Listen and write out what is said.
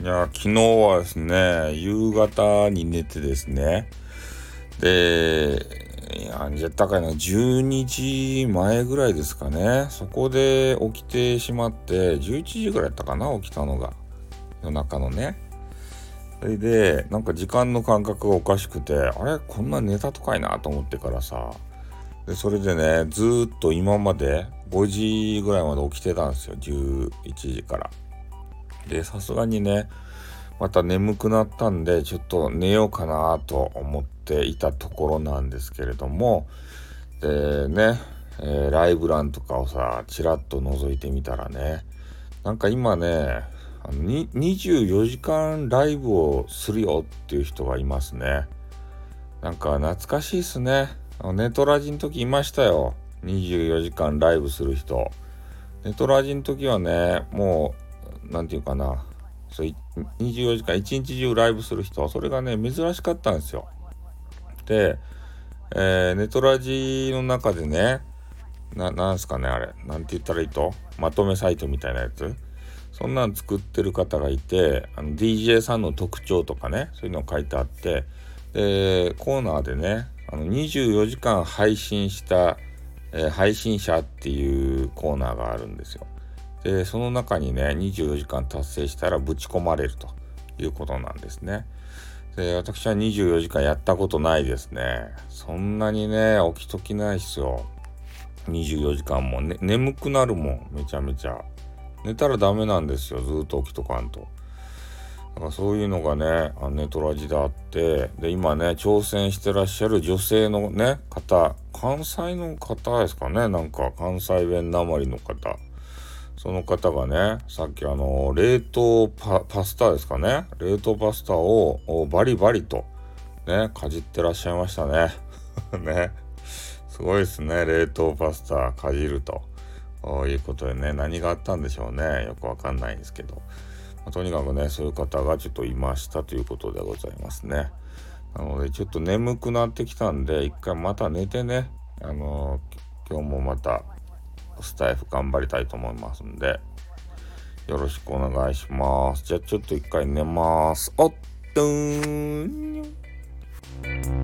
いや昨日はですね、夕方に寝てですね、で、いや、じゃ高いの12時前ぐらいですかね、そこで起きてしまって、11時ぐらいやったかな、起きたのが。夜中のね。それで、なんか時間の感覚がおかしくて、あれ？こんな寝たとかいなと思ってからさ、で、それでね、ずーっと今まで5時ぐらいまで起きてたんですよ、11時から。で、さすがにね、また眠くなったんで、ちょっと寝ようかなと思っていたところなんですけれども、でね、えー、ライブランとかをさ、ちらっと覗いてみたらね、なんか今ね、あの24時間ライブをするよっていう人がいますね。なんか懐かしいっすね。ネトラジの時いましたよ。24時間ライブする人。ネトラジの時はね、もう、なんていうかな、そう24時間一日中ライブする人、それがね、珍しかったんですよ。で、えー、ネトラジの中でね、な、なんすかね、あれ。なんて言ったらいいと？まとめサイトみたいなやつ。そんなん作ってる方がいて、あの DJ さんの特徴とかね、そういうの書いてあって、で、コーナーでね、あの24時間配信した、えー、配信者っていうコーナーがあるんですよ。で、その中にね、24時間達成したらぶち込まれるということなんですね。で、私は24時間やったことないですね。そんなにね、起きときないっすよ。24時間も、ね、眠くなるもん、めちゃめちゃ。寝たらダメなんですよ、ずっと起きとかんと。だからそういうのがね、ネトラジであって、で、今ね、挑戦してらっしゃる女性のね、方、関西の方ですかね、なんか関西弁なまりの方。その方がね、さっきあの、冷凍パスタですかね。冷凍パスタをバリバリとね、かじってらっしゃいましたね。ね。すごいですね。冷凍パスタかじると。いうことでね、何があったんでしょうね。よくわかんないんですけど。まあ、とにかくね、そういう方がちょっといましたということでございますね。なので、ちょっと眠くなってきたんで、一回また寝てね、あのー、今日もまたスタイフ頑張りたいと思いますんで、よろしくお願いします。じゃあちょっと一回寝ます。おっとーん。